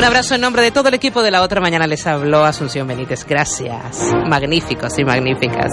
Un abrazo en nombre de todo el equipo de la otra mañana. Les habló Asunción Benítez. Gracias. Magníficos y magníficas.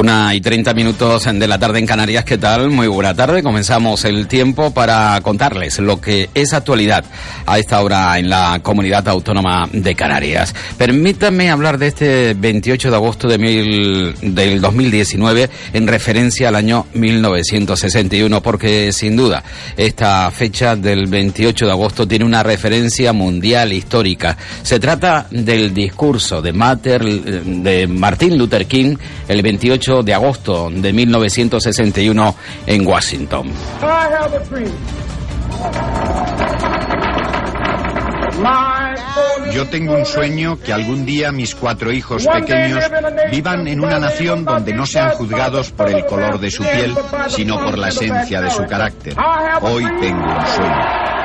Una y treinta minutos de la tarde en Canarias, ¿qué tal? Muy buena tarde. Comenzamos el tiempo para contarles lo que es actualidad a esta hora en la comunidad autónoma de Canarias. Permítanme hablar de este 28 de agosto de mil, del 2019 en referencia al año 1961, porque sin duda esta fecha del 28 de agosto tiene una referencia mundial histórica. Se trata del discurso de, Mater, de Martin Luther King el 28 de agosto de 1961 en Washington. Yo tengo un sueño que algún día mis cuatro hijos pequeños vivan en una nación donde no sean juzgados por el color de su piel, sino por la esencia de su carácter. Hoy tengo un sueño.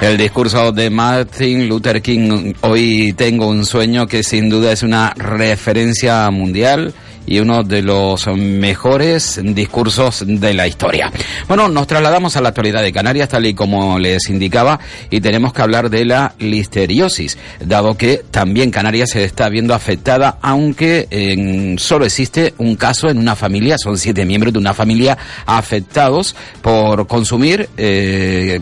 El discurso de Martin Luther King, hoy tengo un sueño que sin duda es una referencia mundial y uno de los mejores discursos de la historia. Bueno, nos trasladamos a la actualidad de Canarias, tal y como les indicaba, y tenemos que hablar de la listeriosis, dado que también Canarias se está viendo afectada, aunque en, solo existe un caso en una familia, son siete miembros de una familia afectados por consumir eh,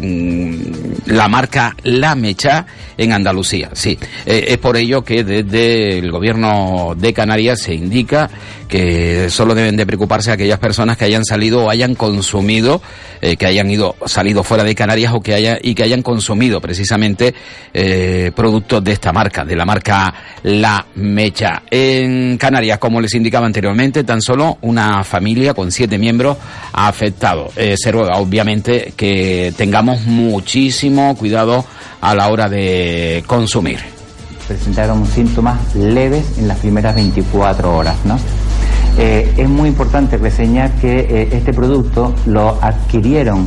la marca La Mecha en Andalucía. Sí, eh, es por ello que desde el gobierno de Canarias se indica que solo deben de preocuparse aquellas personas que hayan salido o hayan consumido, eh, que hayan ido salido fuera de Canarias o que haya y que hayan consumido precisamente eh, productos de esta marca, de la marca La Mecha. En Canarias, como les indicaba anteriormente, tan solo una familia con siete miembros ha afectado. Eh, obviamente, que tengamos muchísimo cuidado a la hora de consumir. Presentaron síntomas leves en las primeras 24 horas, ¿no? Eh, es muy importante reseñar que eh, este producto lo adquirieron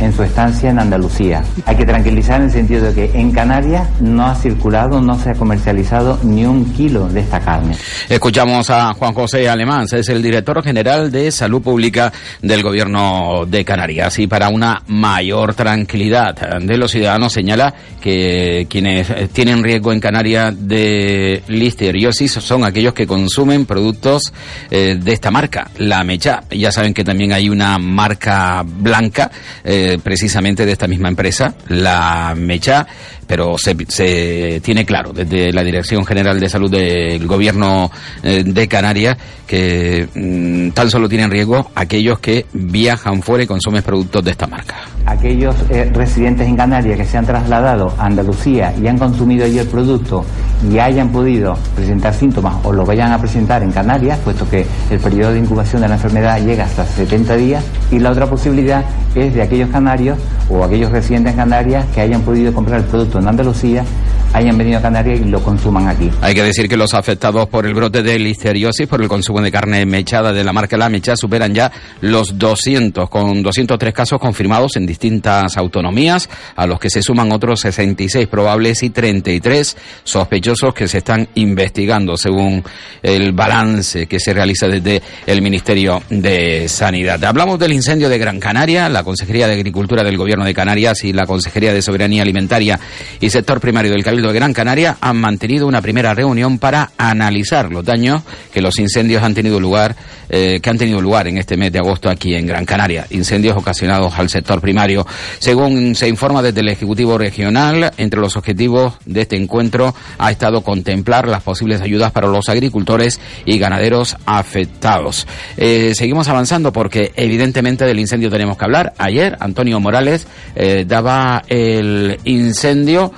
en su estancia en Andalucía. Hay que tranquilizar en el sentido de que en Canarias no ha circulado, no se ha comercializado ni un kilo de esta carne. Escuchamos a Juan José Alemán, es el director general de Salud Pública del Gobierno de Canarias. Y para una mayor tranquilidad de los ciudadanos, señala que quienes tienen riesgo en Canarias de listeriosis son aquellos que consumen productos eh, de esta marca, la Mecha. Ya saben que también hay una marca blanca. Eh, precisamente de esta misma empresa, la Mecha, pero se, tiene claro desde la Dirección General de Salud del Gobierno eh, de Canarias que mm, tan solo tienen riesgo aquellos que viajan fuera y consumen productos de esta marca. Aquellos eh, residentes en Canarias que se han trasladado a Andalucía y han consumido allí el producto y hayan podido presentar síntomas o lo vayan a presentar en Canarias, puesto que el periodo de incubación de la enfermedad llega hasta 70 días, y la otra posibilidad es de aquellos canarios o aquellos residentes en Canarias que hayan podido comprar el producto en Andalucía hayan venido a Canarias y lo consuman aquí. Hay que decir que los afectados por el brote de listeriosis por el consumo de carne mechada de la marca La Mecha superan ya los 200, con 203 casos confirmados en distintas autonomías, a los que se suman otros 66 probables y 33 sospechosos que se están investigando, según el balance que se realiza desde el Ministerio de Sanidad. Hablamos del incendio de Gran Canaria, la Consejería de Agricultura del Gobierno de Canarias y la Consejería de Soberanía Alimentaria y Sector Primario del Cabildo de Gran Canaria han mantenido una primera reunión para analizar los daños que los incendios han tenido lugar, eh, que han tenido lugar en este mes de agosto aquí en Gran Canaria. Incendios ocasionados al sector primario. Según se informa desde el Ejecutivo Regional, entre los objetivos de este encuentro ha estado contemplar las posibles ayudas para los agricultores y ganaderos afectados. Eh, seguimos avanzando porque evidentemente del incendio tenemos que hablar. Ayer Antonio Morales eh, daba el incendio,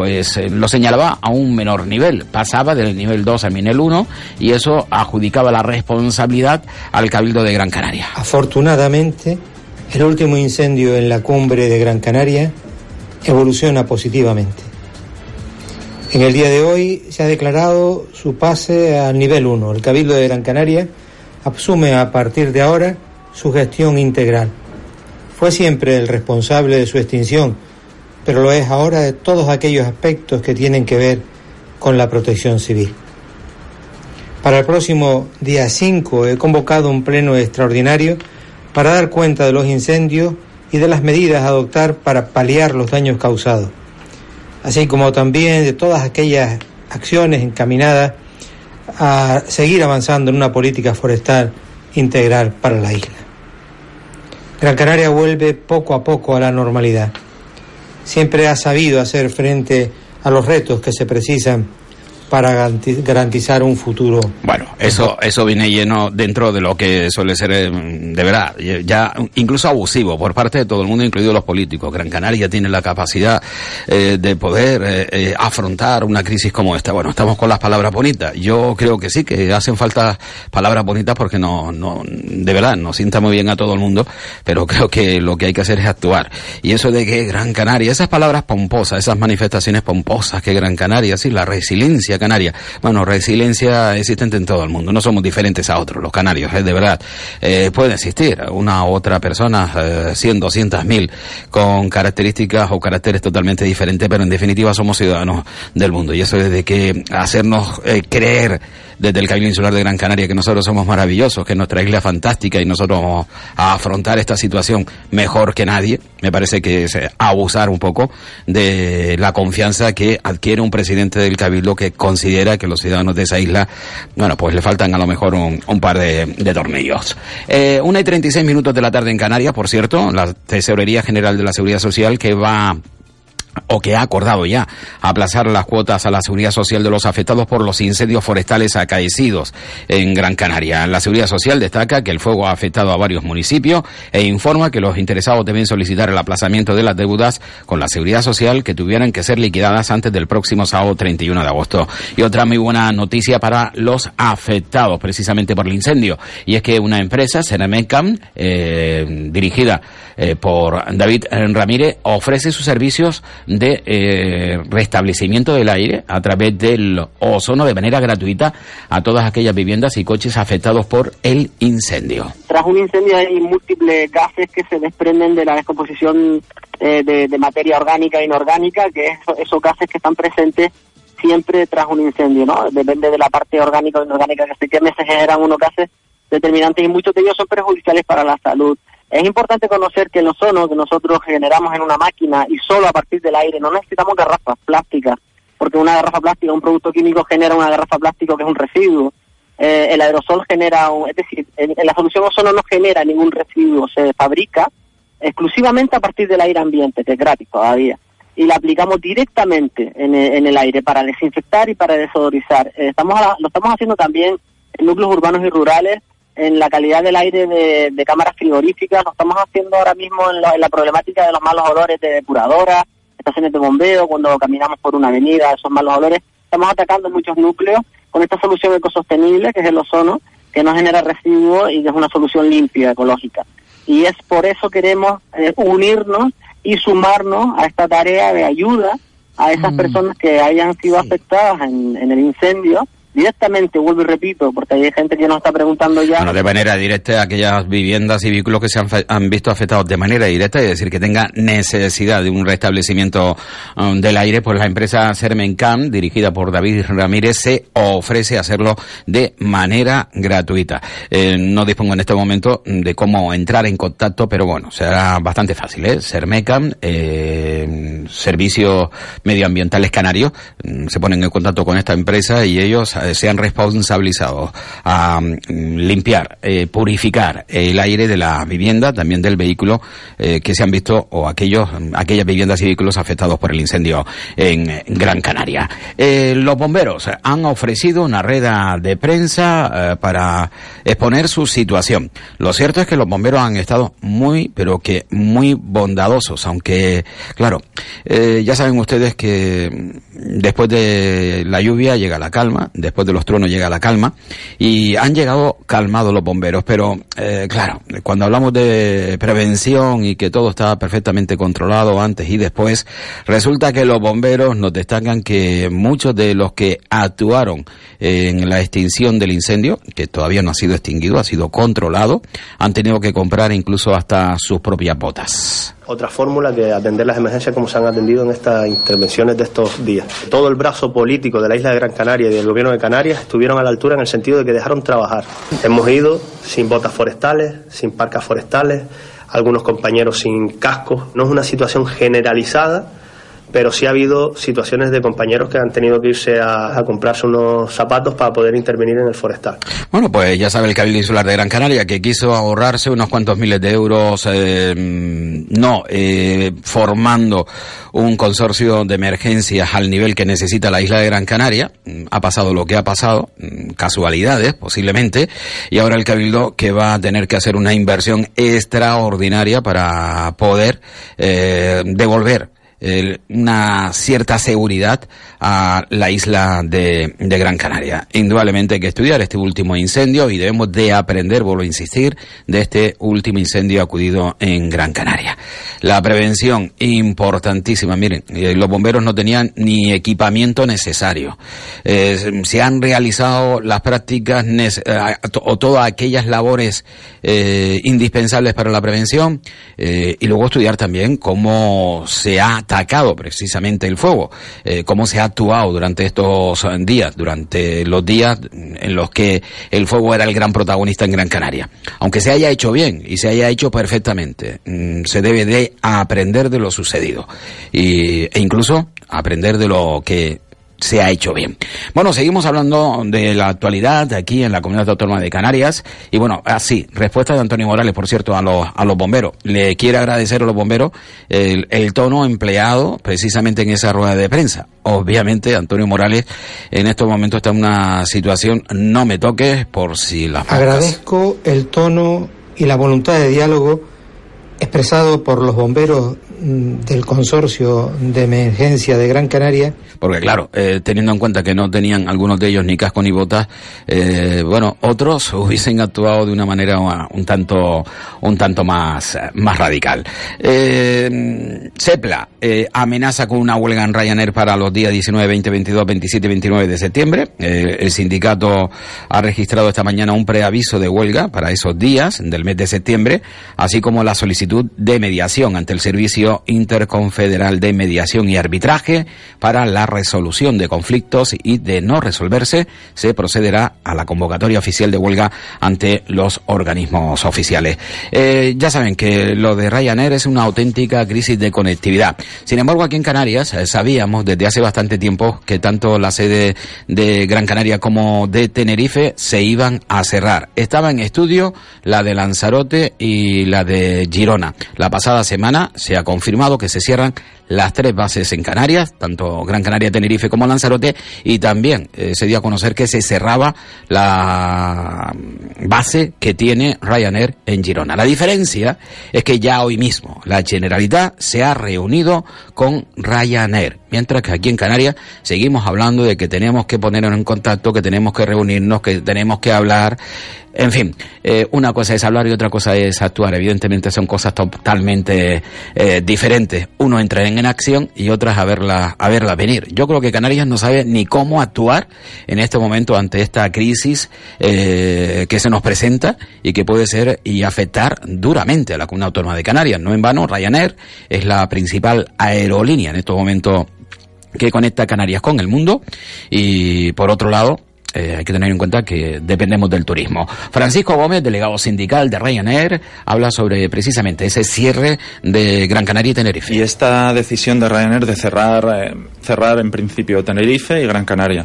pues eh, lo señalaba a un menor nivel, pasaba del nivel 2 al nivel 1 y eso adjudicaba la responsabilidad al Cabildo de Gran Canaria. Afortunadamente, el último incendio en la cumbre de Gran Canaria evoluciona positivamente. En el día de hoy se ha declarado su pase al nivel 1. El Cabildo de Gran Canaria asume a partir de ahora su gestión integral. Fue siempre el responsable de su extinción, pero lo es ahora de todos aquellos aspectos que tienen que ver con la protección civil. Para el próximo día 5 he convocado un pleno extraordinario para dar cuenta de los incendios y de las medidas a adoptar para paliar los daños causados, así como también de todas aquellas acciones encaminadas a seguir avanzando en una política forestal integral para la isla. Gran Canaria vuelve poco a poco a la normalidad. Siempre ha sabido hacer frente a los retos que se precisan para garantizar un futuro. Bueno, eso eso viene lleno dentro de lo que suele ser eh, de verdad ya incluso abusivo por parte de todo el mundo, incluidos los políticos. Gran Canaria tiene la capacidad eh, de poder eh, afrontar una crisis como esta. Bueno, estamos con las palabras bonitas. Yo creo que sí que hacen falta palabras bonitas porque no no de verdad nos sienta muy bien a todo el mundo, pero creo que lo que hay que hacer es actuar. Y eso de que Gran Canaria, esas palabras pomposas, esas manifestaciones pomposas que Gran Canaria, sí, la resiliencia canaria. Bueno, resiliencia existente en todo el mundo, no somos diferentes a otros, los canarios, es de verdad. Eh, puede existir una u otra persona, eh, 100, 200 mil, con características o caracteres totalmente diferentes, pero en definitiva somos ciudadanos del mundo. Y eso es de que hacernos eh, creer desde el Cabildo Insular de Gran Canaria que nosotros somos maravillosos, que nuestra isla es fantástica y nosotros vamos a afrontar esta situación mejor que nadie, me parece que es abusar un poco de la confianza que adquiere un presidente del Cabildo que considera que los ciudadanos de esa isla, bueno, pues le faltan a lo mejor un, un par de, de tornillos. Eh, una y 36 minutos de la tarde en Canarias, por cierto, la Tesorería General de la Seguridad Social que va o que ha acordado ya aplazar las cuotas a la seguridad social de los afectados por los incendios forestales acaecidos en Gran Canaria. La seguridad social destaca que el fuego ha afectado a varios municipios e informa que los interesados deben solicitar el aplazamiento de las deudas con la seguridad social que tuvieran que ser liquidadas antes del próximo sábado 31 de agosto. Y otra muy buena noticia para los afectados precisamente por el incendio y es que una empresa, Ceramecam, eh, dirigida eh, por David Ramírez, ofrece sus servicios de eh, restablecimiento del aire a través del ozono de manera gratuita a todas aquellas viviendas y coches afectados por el incendio. Tras un incendio hay múltiples gases que se desprenden de la descomposición eh, de, materia orgánica e inorgánica, que es esos gases que están presentes siempre tras un incendio, ¿no? Depende de la parte orgánica o inorgánica que se queme, se generan unos gases determinantes y muchos de ellos son perjudiciales para la salud. Es importante conocer que el ozono que nosotros generamos en una máquina y solo a partir del aire, no necesitamos garrafas plásticas, porque una garrafa plástica, un producto químico genera una garrafa plástica que es un residuo. Eh, el aerosol genera, es decir, en, la solución ozono no genera ningún residuo, se fabrica exclusivamente a partir del aire ambiente, que es gratis todavía y la aplicamos directamente en el, en el, aire para desinfectar y para desodorizar. Eh, estamos a, lo estamos haciendo también en núcleos urbanos y rurales, en la calidad del aire de, de cámaras frigoríficas, lo estamos haciendo ahora mismo en la, en la, problemática de los malos olores de depuradoras, estaciones de bombeo, cuando caminamos por una avenida, esos malos olores. Estamos atacando muchos núcleos con esta solución ecosostenible, que es el ozono, que no genera residuos y que es una solución limpia, ecológica. Y es por eso queremos eh, unirnos y sumarnos a esta tarea de ayuda a esas mm. personas que hayan sido sí. afectadas en, en, el incendio directamente, vuelvo y repito, porque hay gente que nos está preguntando ya. Bueno, de manera directa, aquellas viviendas y vehículos que se han, han visto afectados de manera directa, es decir, que tenga necesidad de un restablecimiento um, del aire, pues la empresa Sermencam, dirigida por David Ramírez, se ofrece a hacerlo de manera gratuita. Eh, no dispongo en este momento de cómo entrar en contacto, pero bueno, será bastante fácil, ¿eh? Sermecam, eh, Servicios Medioambientales Canarios, se ponen en contacto con esta empresa y ellos eh, sean responsabilizados a mm, limpiar, eh, purificar el aire de la vivienda, también del vehículo eh, que se han visto o aquellos, aquellas viviendas y vehículos afectados por el incendio en Gran Canaria. los bomberos han ofrecido una rueda de prensa para exponer su situación. Lo cierto es que los bomberos han estado muy, pero que muy bondadosos, aunque, claro, ya saben ustedes que mm, después de la lluvia llega la calma, después de los truenos llega la calma, y han llegado calmados los bomberos, pero eh, claro, cuando hablamos de prevención y que todo está perfectamente controlado antes y después, resulta que los bomberos nos destacan que muchos de los que actuaron en la extinción del incendio, que todavía no ha sido extinguido, ha sido controlado, han tenido que comprar incluso hasta sus propias botas otra fórmula que atender las emergencias como se han atendido en estas intervenciones de estos días. Todo el brazo político de la isla de Gran Canaria y del gobierno de Canarias estuvieron a la altura en el sentido de que dejaron trabajar. Hemos ido sin botas forestales, sin parcas forestales, algunos compañeros sin cascos. No es una situación generalizada pero sí ha habido situaciones de compañeros que han tenido que irse a, comprarse unos zapatos para poder intervenir en el forestal. Bueno, pues ya sabe el Cabildo Insular de Gran Canaria que quiso ahorrarse unos cuantos miles de euros, eh, no, eh, formando un consorcio de emergencias al nivel que necesita la isla de Gran Canaria. Ha pasado lo que ha pasado, casualidades posiblemente, y ahora el Cabildo que va a tener que hacer una inversión extraordinaria para poder eh, devolver una cierta seguridad a la isla de, de, Gran Canaria. Indudablemente hay que estudiar este último incendio y debemos de aprender, vuelvo a insistir, de este último incendio acudido en Gran Canaria. La prevención, importantísima. Miren, eh, los bomberos no tenían ni equipamiento necesario. Eh, se han realizado las prácticas eh, o todas aquellas labores indispensables para la prevención y luego estudiar también cómo se ha atacado precisamente el fuego, eh, cómo se ha actuado durante estos días, durante los días en los que el fuego era el gran protagonista en Gran Canaria. Aunque se haya hecho bien y se haya hecho perfectamente, mm, se debe de aprender de lo sucedido y, e incluso aprender de lo que se ha hecho bien. Bueno, seguimos hablando de la actualidad aquí en la Comunidad Autónoma de Canarias. Y bueno, así, respuesta de Antonio Morales, por cierto, a los, a los bomberos. Le quiere agradecer a los bomberos el, el tono empleado precisamente en esa rueda de prensa. Obviamente, Antonio Morales en estos momentos está en una situación, no me toques por si la... Agradezco el tono y la voluntad de diálogo expresado por los bomberos mm, del consorcio de emergencia de Gran Canaria. Porque claro, eh, teniendo en cuenta que no tenían algunos de ellos ni casco ni botas, eh, bueno, otros hubiesen actuado de una manera un tanto, un tanto más, más radical. Eh, Sepla eh, amenaza con una huelga en Ryanair para los días 19, 20, 22, 27 y 29 de septiembre. el sindicato ha registrado esta mañana un preaviso de huelga para esos días del mes de septiembre, así como la solicitud de mediación ante el Servicio Interconfederal de Mediación y Arbitraje para la resolución de conflictos y de no resolverse, se procederá a la convocatoria oficial de huelga ante los organismos oficiales. Eh, ya saben que lo de Ryanair es una auténtica crisis de conectividad. Sin embargo, aquí en Canarias eh, sabíamos desde hace bastante tiempo que tanto la sede de Gran Canaria como de Tenerife se iban a cerrar. Estaba en estudio la de Lanzarote y la de Girona. La pasada semana se ha confirmado que se cierran las tres bases en Canarias, tanto Gran Canaria, Tenerife como Lanzarote, y también eh, se dio a conocer que se cerraba la base que tiene Ryanair en Girona. La diferencia es que ya hoy mismo la Generalitat se ha reunido con Ryanair, mientras que aquí en Canarias seguimos hablando de que tenemos que ponernos en contacto, que tenemos que reunirnos, que tenemos que hablar. En fin, eh, una cosa es hablar y otra cosa es actuar. Evidentemente son cosas totalmente eh, diferentes. Uno entra en, acción y otras a verla, a verla venir. Yo creo que Canarias no sabe ni cómo actuar en este momento ante esta crisis eh, que se nos presenta y que puede ser y afectar duramente a la comunidad autónoma de Canarias. No en vano, Ryanair es la principal aerolínea en estos momentos que conecta Canarias con el mundo y por otro lado eh, hay que tener en cuenta que dependemos del turismo. Francisco Gómez, delegado sindical de Ryanair, habla sobre precisamente ese cierre de Gran Canaria y Tenerife. Y esta decisión de Ryanair de cerrar, eh, cerrar en principio Tenerife y Gran Canaria.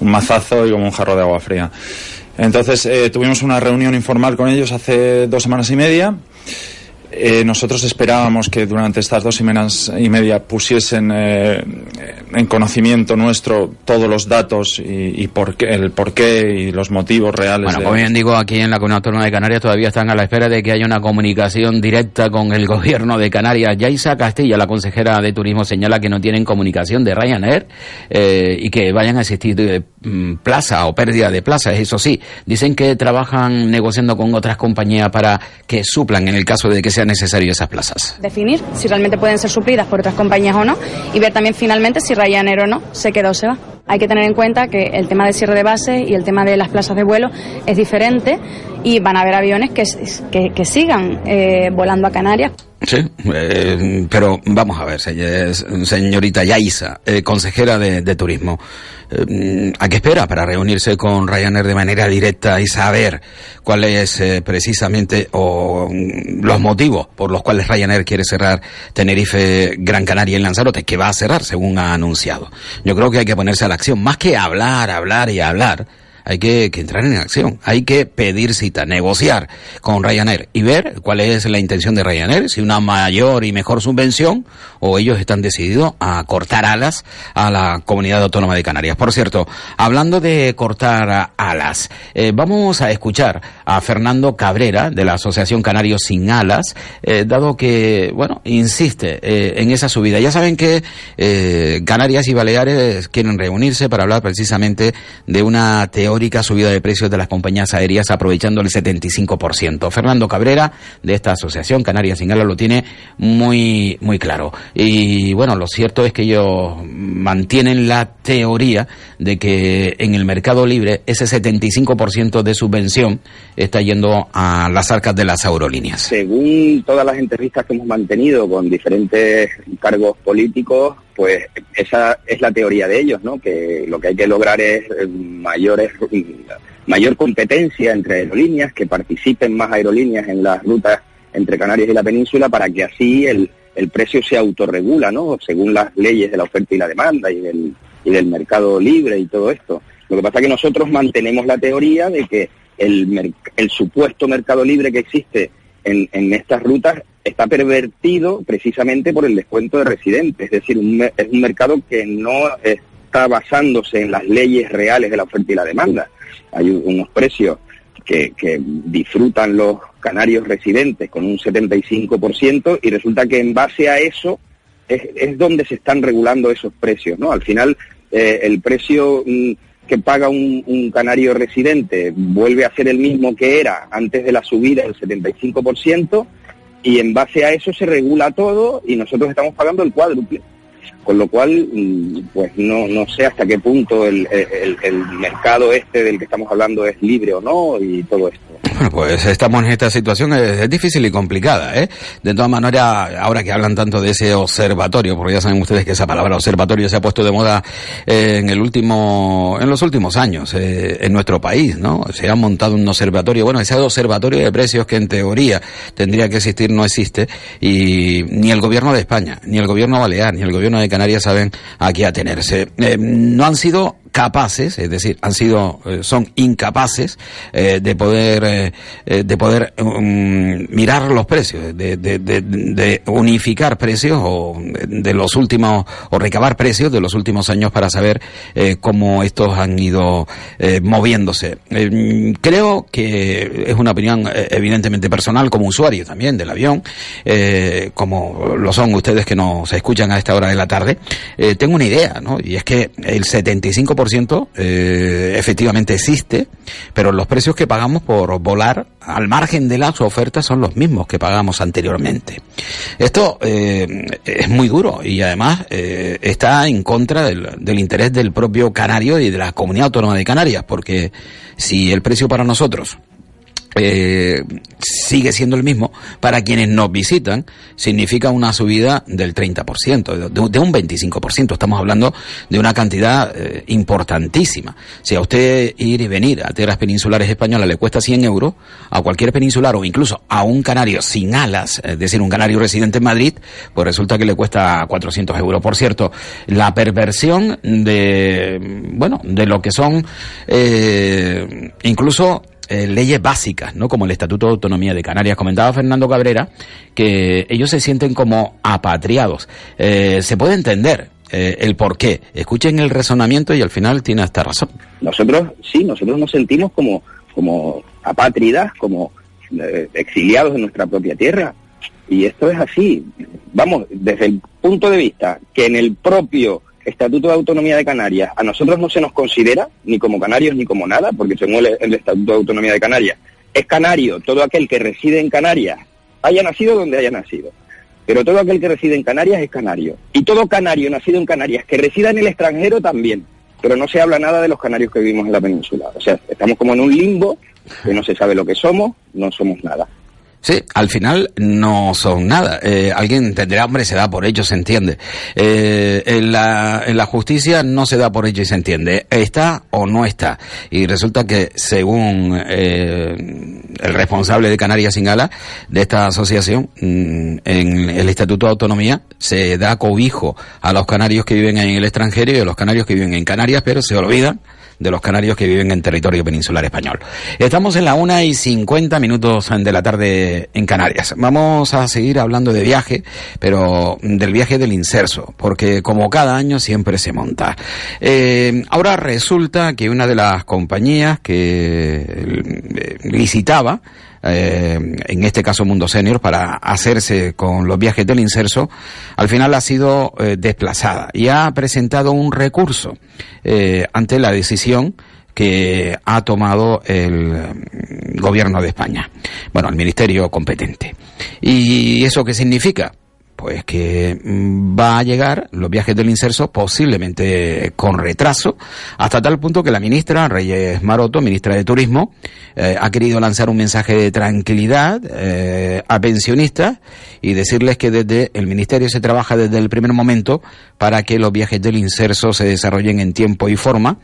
un mazazo y como un jarro de agua fría. Entonces eh, tuvimos una reunión informal con ellos hace dos semanas y media eh, nosotros esperábamos que durante estas dos semanas y media pusiesen eh, en conocimiento nuestro todos los datos y, por qué, el porqué y los motivos reales. Bueno, como bien digo, aquí en la Comunidad Autónoma de Canarias todavía están a la espera de que haya una comunicación directa con el gobierno de Canarias. Yaisa Castilla, la consejera de Turismo, señala que no tienen comunicación de Ryanair eh, y que vayan a existir mm, plaza o pérdida de plazas. Eso sí, dicen que trabajan negociando con otras compañías para que suplan en el caso de que se necesario esas plazas. Definir si realmente pueden ser suplidas por otras compañías o no y ver también finalmente si Ryanair o no se queda o se va. Hay que tener en cuenta que el tema del cierre de base y el tema de las plazas de vuelo es diferente y van a haber aviones que, que, sigan eh, volando a Canarias. Sí, eh, pero vamos a ver, señorita Yaisa, eh, consejera de, de Turismo. Eh, ¿A qué espera para reunirse con Ryanair de manera directa y saber cuáles es precisamente o mm, los motivos por los cuales Ryanair quiere cerrar Tenerife, Gran Canaria y Lanzarote, que va a cerrar según ha anunciado? Yo creo que hay que ponerse a la acción, más que hablar, hablar y hablar hay que, entrar en acción, hay que pedir cita, negociar con Ryanair y ver cuál es la intención de Ryanair, si una mayor y mejor subvención o ellos están decididos a cortar alas a la comunidad autónoma de Canarias. Por cierto, hablando de cortar alas, eh, vamos a escuchar a Fernando Cabrera de la Asociación Canarios Sin Alas, eh, dado que, bueno, insiste eh, en esa subida. Ya saben que Canarias y Baleares quieren reunirse para hablar precisamente de una teoría subida de precios de las compañías aéreas aprovechando el 75%. Fernando Cabrera de esta asociación Canarias Sin lo tiene muy muy claro. Y bueno, lo cierto es que ellos mantienen la teoría de que en el mercado libre ese 75% de subvención está yendo a las arcas de las aerolíneas. Según todas las entrevistas que hemos mantenido con diferentes cargos políticos, pues esa es la teoría de ellos, ¿no? Que lo que hay que lograr es eh, mayores mayor competencia entre aerolíneas, que participen más aerolíneas en las rutas entre Canarias y la península para que así el, el precio se autorregula, ¿no? Según las leyes de la oferta y la demanda y del, y del mercado libre y todo esto. Lo que pasa es que nosotros mantenemos la teoría de que el, el supuesto mercado libre que existe en, en estas rutas está pervertido precisamente por el descuento de residentes, es decir, es un mercado que no está basándose en las leyes reales de la oferta y la demanda. Hay unos precios que, disfrutan los canarios residentes con un 75% y resulta que en base a eso es, donde se están regulando esos precios, ¿no? Al final, eh, el precio mm, que paga un, un, canario residente vuelve a ser el mismo que era antes de la subida del 75%, y en base a eso se regula todo y nosotros estamos pagando el cuádruple. Con lo cual, mm, pues no, no sé hasta qué punto el, el, mercado este del que estamos hablando es libre o no y todo esto. Bueno, pues estamos en esta situación, es, difícil y complicada, ¿eh? De todas maneras, ahora que hablan tanto de ese observatorio, porque ya saben ustedes que esa palabra observatorio se ha puesto de moda eh, en el último, en los últimos años, eh, en nuestro país, ¿no? Se ha montado un observatorio, bueno, ese observatorio de precios que en teoría tendría que existir no existe, y ni el gobierno de España, ni el gobierno balear, ni el gobierno de Canarias saben a qué atenerse. Eh, no han sido capaces, es decir, han sido, eh, son incapaces eh, de poder, eh, de poder um, mirar los precios, de, unificar precios o de los últimos, o recabar precios de los últimos años para saber cómo estos han ido moviéndose. creo que es una opinión evidentemente personal como usuario también del avión, como lo son ustedes que nos escuchan a esta hora de la tarde. tengo una idea, ¿no? Y es que el 75% eh, efectivamente existe, pero los precios que pagamos por volar al margen de las ofertas son los mismos que pagamos anteriormente. Esto eh, es muy duro y además eh, está en contra del interés del propio canario y de la comunidad autónoma de Canarias, porque si el precio para nosotros eh, sigue siendo el mismo, para quienes nos visitan, significa una subida del 30%, de, de un 25%. Estamos hablando de una cantidad eh, importantísima. Si a usted ir y venir a tierras peninsulares españolas le cuesta 100 euros, a cualquier peninsular o incluso a un canario sin alas, es decir, un canario residente en Madrid, pues resulta que le cuesta 400 euros. Por cierto, la perversión de, bueno, de lo que son eh, incluso eh, leyes básicas, ¿no? Como el Estatuto de Autonomía de Canarias. Comentaba Fernando Cabrera que ellos se sienten como apatriados. Eh, se puede entender eh, el por qué. Escuchen el razonamiento y al final tiene esta razón. Nosotros, sí, nosotros nos sentimos como, como apátridas, como exiliados de nuestra propia tierra. Y esto es así. Vamos, desde el punto de vista que en el propio Estatuto de Autonomía de Canarias a nosotros no se nos considera ni como canarios ni como nada, porque según el, el Estatuto de Autonomía de Canarias es canario todo aquel que reside en Canarias, haya nacido donde haya nacido. Pero todo aquel que reside en Canarias es canario. Y todo canario nacido en Canarias que resida en el extranjero también. Pero no se habla nada de los canarios que vivimos en la península. O sea, estamos como en un limbo que no se sabe lo que somos, no somos nada. Sí, al final no son nada. Eh, alguien tendrá, hombre, se da por hecho, se entiende. Eh, en, la, en la justicia no se da por hecho y se entiende. Está o no está. Y resulta que, según eh, el responsable de Canarias Sin Gala, de esta asociación, mm, en el Estatuto de Autonomía, se da cobijo a los canarios que viven en el extranjero y a los canarios que viven en Canarias, pero se olvidan de los canarios que viven en territorio peninsular español. Estamos en la una y 50 minutos de la tarde en Canarias. Vamos a seguir hablando de viaje, pero del viaje del inserso, porque como cada año siempre se monta. Eh, ahora resulta que una de las compañías que eh, licitaba eh, en este caso Mundo Senior, para hacerse con los viajes del inserso, al final ha sido eh, desplazada y ha presentado un recurso eh, ante la decisión que ha tomado el mm, gobierno de España, bueno, el ministerio competente. ¿Y eso qué significa? Pues que mm, va a llegar los viajes del inserso posiblemente con retraso, hasta tal punto que la ministra Reyes Maroto, ministra de Turismo, eh, ha querido lanzar un mensaje de tranquilidad eh, a pensionistas y decirles que desde el ministerio se trabaja desde el primer momento para que los viajes del inserso se desarrollen en tiempo y forma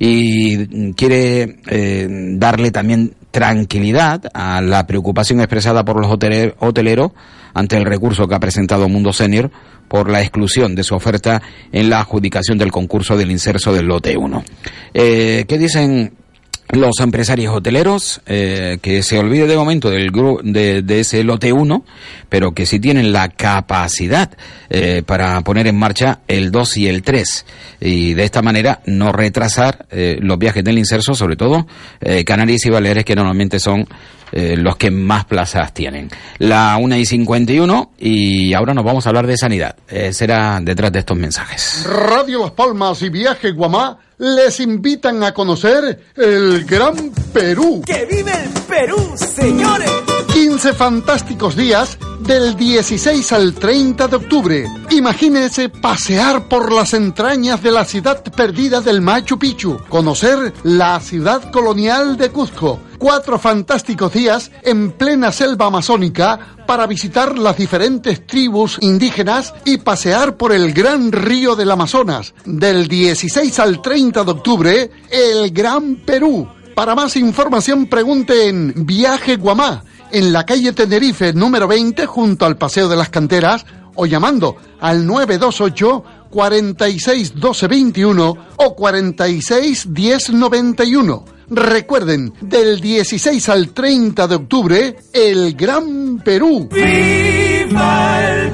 y quiere eh, darle también tranquilidad a la preocupación expresada por los hoteler- hoteleros ante el recurso que ha presentado Mundo Senior por la exclusión de su oferta en la adjudicación del concurso del inserso del lote 1. Eh, ¿Qué dicen los empresarios hoteleros eh, que se olvide de momento del de, de ese lote 1, pero que sí tienen la capacidad eh, para poner en marcha el 2 y el 3 y de esta manera no retrasar eh, los viajes del inserso, sobre todo eh, Canarias y Baleares que normalmente son los que más plazas tienen. La 1 y 51 y ahora nos vamos a hablar de sanidad. Será detrás de estos mensajes. Radio Las Palmas y Viaje Guamá les invitan a conocer el Gran Perú. ¡Que vive el Perú, señores! 15 fantásticos días del 16 al 30 de octubre. Imagínense pasear por las entrañas de la ciudad perdida del Machu Picchu, conocer la ciudad colonial de Cuzco. Cuatro fantásticos días en plena selva amazónica para visitar las diferentes tribus indígenas y pasear por el gran río del Amazonas. Del 16 al 30 de octubre, el Gran Perú. Para más información pregunte en Viaje Guamá, en la calle Tenerife número 20 junto al Paseo de las Canteras o llamando al 928 46 12 21 o 46 10 91. Recuerden, del 16 al 30 de octubre, el Gran Perú. ¡Viva el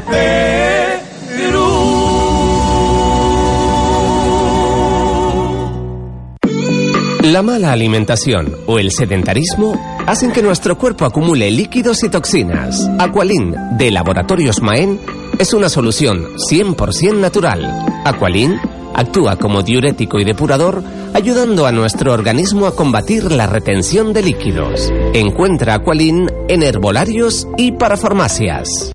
La mala alimentación o el sedentarismo hacen que nuestro cuerpo acumule líquidos y toxinas. Aqualin, de Laboratorios Maen, es una solución 100% natural. Aqualin actúa como diurético y depurador, ayudando a nuestro organismo a combatir la retención de líquidos. Encuentra Aqualin en herbolarios y para farmacias.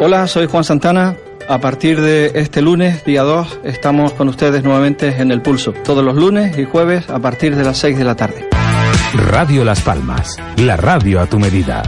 Hola, soy Juan Santana. A partir de este lunes, día 2, estamos con ustedes nuevamente en El Pulso. Todos los lunes y jueves a partir de las 6 de la tarde. Radio Las Palmas, la radio a tu medida.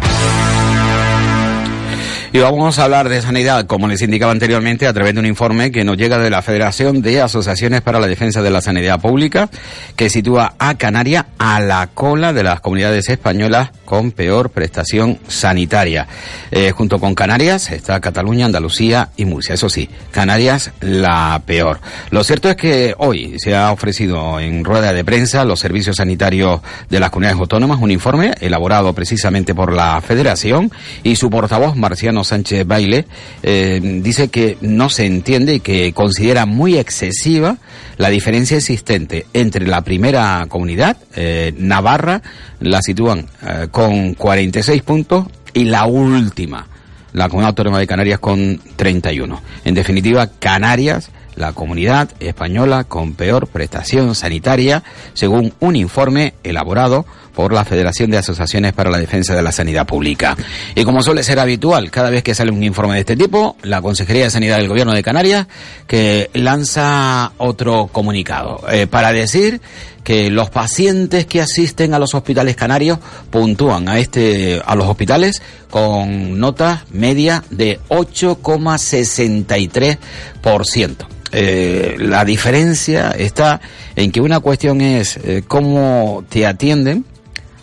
Y vamos a hablar de sanidad, como les indicaba anteriormente, a través de un informe que nos llega de la Federación de Asociaciones para la Defensa de la Sanidad Pública, que sitúa a Canarias a la cola de las comunidades españolas con peor prestación sanitaria. Eh, junto con Canarias está Cataluña, Andalucía y Murcia. Eso sí, Canarias la peor. Lo cierto es que hoy se ha ofrecido en rueda de prensa los servicios sanitarios de las comunidades autónomas un informe elaborado precisamente por la Federación y su portavoz Marciano Sánchez Baile eh, dice que no se entiende y que considera muy excesiva la diferencia existente entre la primera comunidad, eh, Navarra, la sitúan eh, con 46 puntos, y la última, la Comunidad Autónoma de Canarias, con 31. En definitiva, Canarias la comunidad española con peor prestación sanitaria, según un informe elaborado por la Federación de Asociaciones para la Defensa de la Sanidad Pública. Y como suele ser habitual, cada vez que sale un informe de este tipo, la Consejería de Sanidad del Gobierno de Canarias que lanza otro comunicado eh, para decir que los pacientes que asisten a los hospitales canarios puntúan a este a los hospitales con nota media de 8,63%. Eh, la diferencia está en que una cuestión es eh, cómo te atienden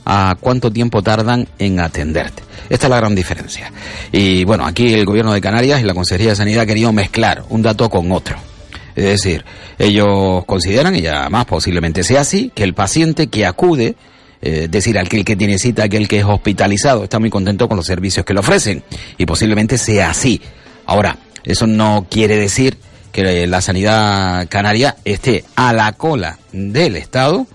a cuánto tiempo tardan en atenderte. Esta es la gran diferencia. Y bueno, aquí el gobierno de Canarias y la Consejería de Sanidad ha querido mezclar un dato con otro. Es decir, ellos consideran, y además posiblemente sea así, que el paciente que acude, eh, es decir, aquel que tiene cita, aquel que es hospitalizado, está muy contento con los servicios que le ofrecen. Y posiblemente sea así. Ahora, eso no quiere decir que la sanidad canaria esté a la cola del Estado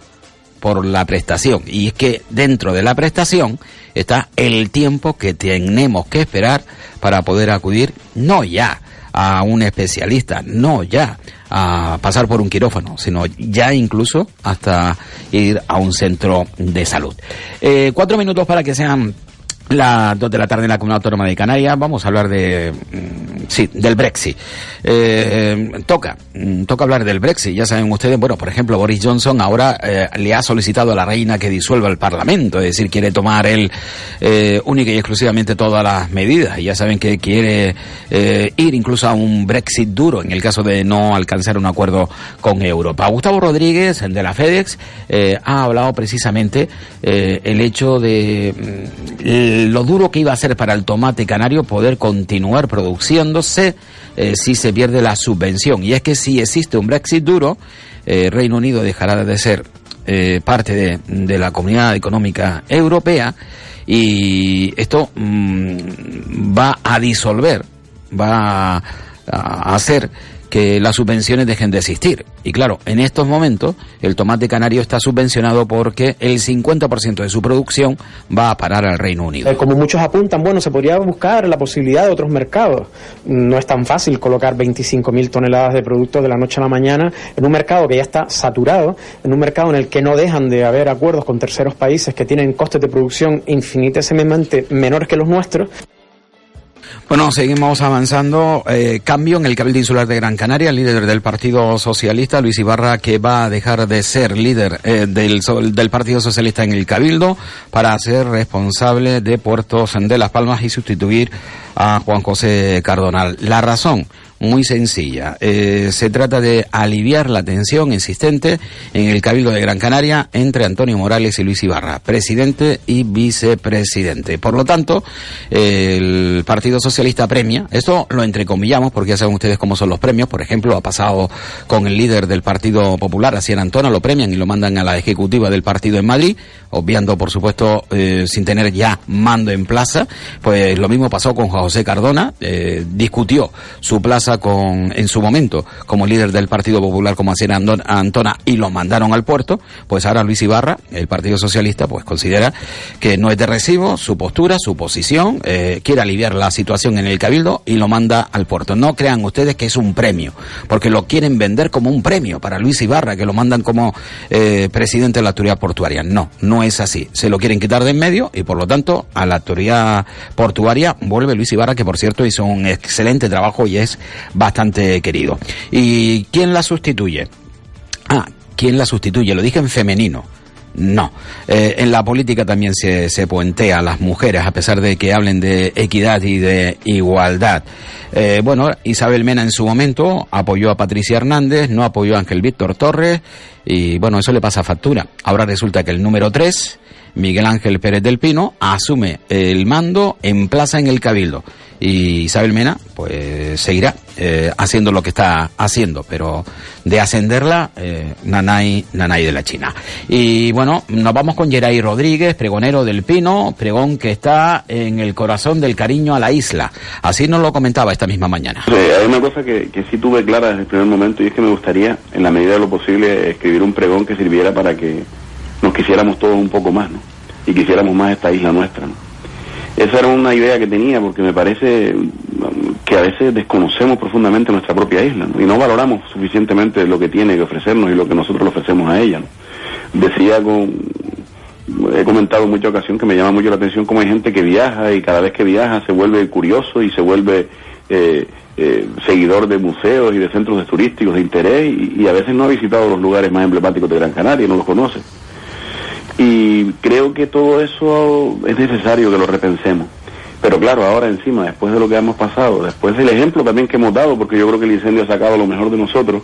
por la prestación. Y es que dentro de la prestación está el tiempo que tenemos que esperar para poder acudir, no ya a un especialista, no ya a pasar por un quirófano, sino ya incluso hasta ir a un centro de salud. Eh, cuatro minutos para que sean las dos de la tarde en la Comunidad Autónoma de Canarias. Vamos a hablar de, mm, sí, del Brexit. Eh, eh, toca, mm, toca hablar del Brexit. Ya saben ustedes, bueno, por ejemplo, Boris Johnson ahora eh, le ha solicitado a la reina que disuelva el Parlamento, es decir, quiere tomar él eh, única y exclusivamente todas las medidas. Ya saben que quiere ir incluso a un Brexit duro en el caso de no alcanzar un acuerdo con Europa. Gustavo Rodríguez, el de la FedEx, ha hablado precisamente el hecho de lo duro que iba a ser para el tomate canario poder continuar produciéndose eh, si se pierde la subvención. Y es que si existe un Brexit duro, eh, Reino Unido dejará de ser eh, parte de, de la comunidad económica europea y esto mm, va a disolver, va a hacer que las subvenciones dejen de existir. Y claro, en estos momentos el tomate canario está subvencionado porque el 50% de su producción va a parar al Reino Unido. Eh, como muchos apuntan, bueno, se podría buscar la posibilidad de otros mercados. No es tan fácil colocar 25.000 toneladas de productos de la noche a la mañana en un mercado que ya está saturado, en un mercado en el que no dejan de haber acuerdos con terceros países que tienen costes de producción infinitesimamente menores que los nuestros. Bueno, seguimos avanzando. Eh, cambio en el Cabildo Insular de Gran Canaria. El líder del Partido Socialista, Luis Ibarra, que va a dejar de ser líder eh, del, del Partido Socialista en el Cabildo para ser responsable de Puertos de Las Palmas y sustituir a Juan José Cardonal. La razón, muy sencilla. Eh, se trata de aliviar la tensión existente en el Cabildo de Gran Canaria entre Antonio Morales y Luis Ibarra, presidente y vicepresidente. Por lo tanto, el Partido Socialista premia, esto lo entrecomillamos porque ya saben ustedes cómo son los premios, por ejemplo, ha pasado con el líder del Partido Popular, Asier Antona, lo premian y lo mandan a la ejecutiva del partido en Madrid, obviando, por supuesto, eh, sin tener ya mando en plaza, pues lo mismo pasó con José Cardona, eh, discutió su plaza con, en su momento como líder del Partido Popular como Andon- Antona y lo mandaron al puerto, pues ahora Luis Ibarra, el Partido Socialista, pues considera que no es de recibo su postura, su posición, eh, quiere aliviar la situación en el Cabildo y lo manda al puerto. No crean ustedes que es un premio, porque lo quieren vender como un premio para Luis Ibarra, que lo mandan como eh, presidente de la autoridad portuaria. No, no es así. Se lo quieren quitar de en medio y por lo tanto a la autoridad portuaria vuelve Luis Ibarra, que por cierto hizo un excelente trabajo y es bastante querido. ¿Y quién la sustituye? Ah, ¿quién la sustituye? Lo dije en femenino. No. Eh, en la política también se, se puentea a las mujeres, a pesar de que hablen de equidad y de igualdad. Eh, bueno, Isabel Mena en su momento apoyó a Patricia Hernández, no apoyó a Ángel Víctor Torres, y bueno, eso le pasa factura. Ahora resulta que el número 3, Miguel Ángel Pérez del Pino, asume el mando en plaza en el Cabildo y Isabel Mena pues seguirá eh, haciendo lo que está haciendo, pero de ascenderla, eh, Nanay, Nanay de la China. Y bueno, nos vamos con Geray Rodríguez, pregonero del Pino, pregón que está en el corazón del cariño a la isla. Así nos lo comentaba esta misma mañana. hay una cosa que, que sí tuve clara desde el primer momento y es que me gustaría, en la medida de lo posible, escribir un pregón que sirviera para que quisiéramos todos un poco más, ¿no? Y quisiéramos más esta isla nuestra. Esa era una idea que tenía porque me parece que a veces desconocemos profundamente nuestra propia isla y no valoramos suficientemente lo que tiene que ofrecernos y lo que nosotros le ofrecemos a ella. Decía con, he comentado en muchas ocasiones que me llama mucho la atención cómo hay gente que viaja y cada vez que viaja se vuelve curioso y se vuelve eh, eh, seguidor de museos y de centros turísticos de interés y, y, a veces no ha visitado los lugares más emblemáticos de Gran Canaria, no los conoce. Y creo que todo eso es necesario que lo repensemos. Pero claro, ahora encima, después de lo que hemos pasado, después del ejemplo también que hemos dado, porque yo creo que el incendio ha sacado lo mejor de nosotros,